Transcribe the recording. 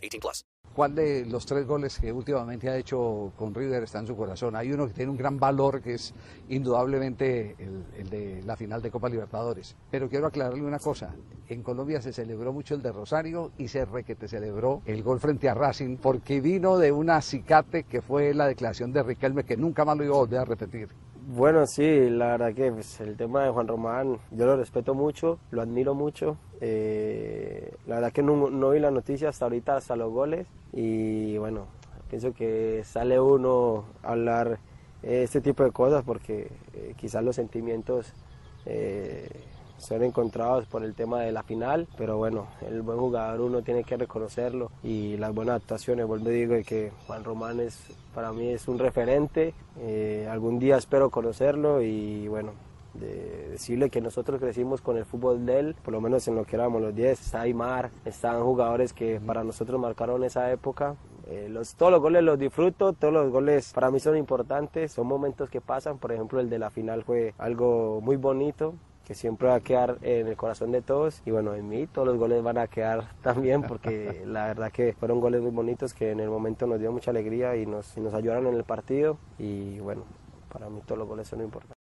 18 plus. ¿Cuál de los tres goles que últimamente ha hecho con River está en su corazón? Hay uno que tiene un gran valor que es indudablemente el, de la final de Copa Libertadores. Pero quiero aclararle una cosa. En Colombia se celebró mucho el de Rosario y se requete celebró el gol frente a Racing porque vino de una acicate que fue la declaración de Riquelme que nunca más lo iba a volver a repetir. Bueno, sí, la verdad que pues, el tema de Juan Román, yo lo respeto mucho, lo admiro mucho. Eh, la verdad que no, no, vi la noticia hasta ahorita, hasta los goles. Y bueno, pienso que sale uno a hablar este tipo de cosas porque eh, quizás los sentimientos eh, son encontrados por el tema de la final, pero bueno, el buen jugador uno tiene que reconocerlo y las buenas actuaciones, vuelvo y digo que Juan Román es, para mí es un referente, eh, algún día espero conocerlo y bueno, de decirle que nosotros crecimos con el fútbol de él, por lo menos en lo que éramos los 10, está Aymar, están jugadores que para nosotros marcaron esa época. Eh, los, todos los goles los disfruto, todos los goles para mí son importantes, son momentos que pasan, por ejemplo el de la final fue algo muy bonito, que siempre va a quedar en el corazón de todos y bueno, en mí todos los goles van a quedar también porque la verdad que fueron goles muy bonitos que en el momento nos dio mucha alegría y nos, y nos ayudaron en el partido y bueno, para mí todos los goles son importantes.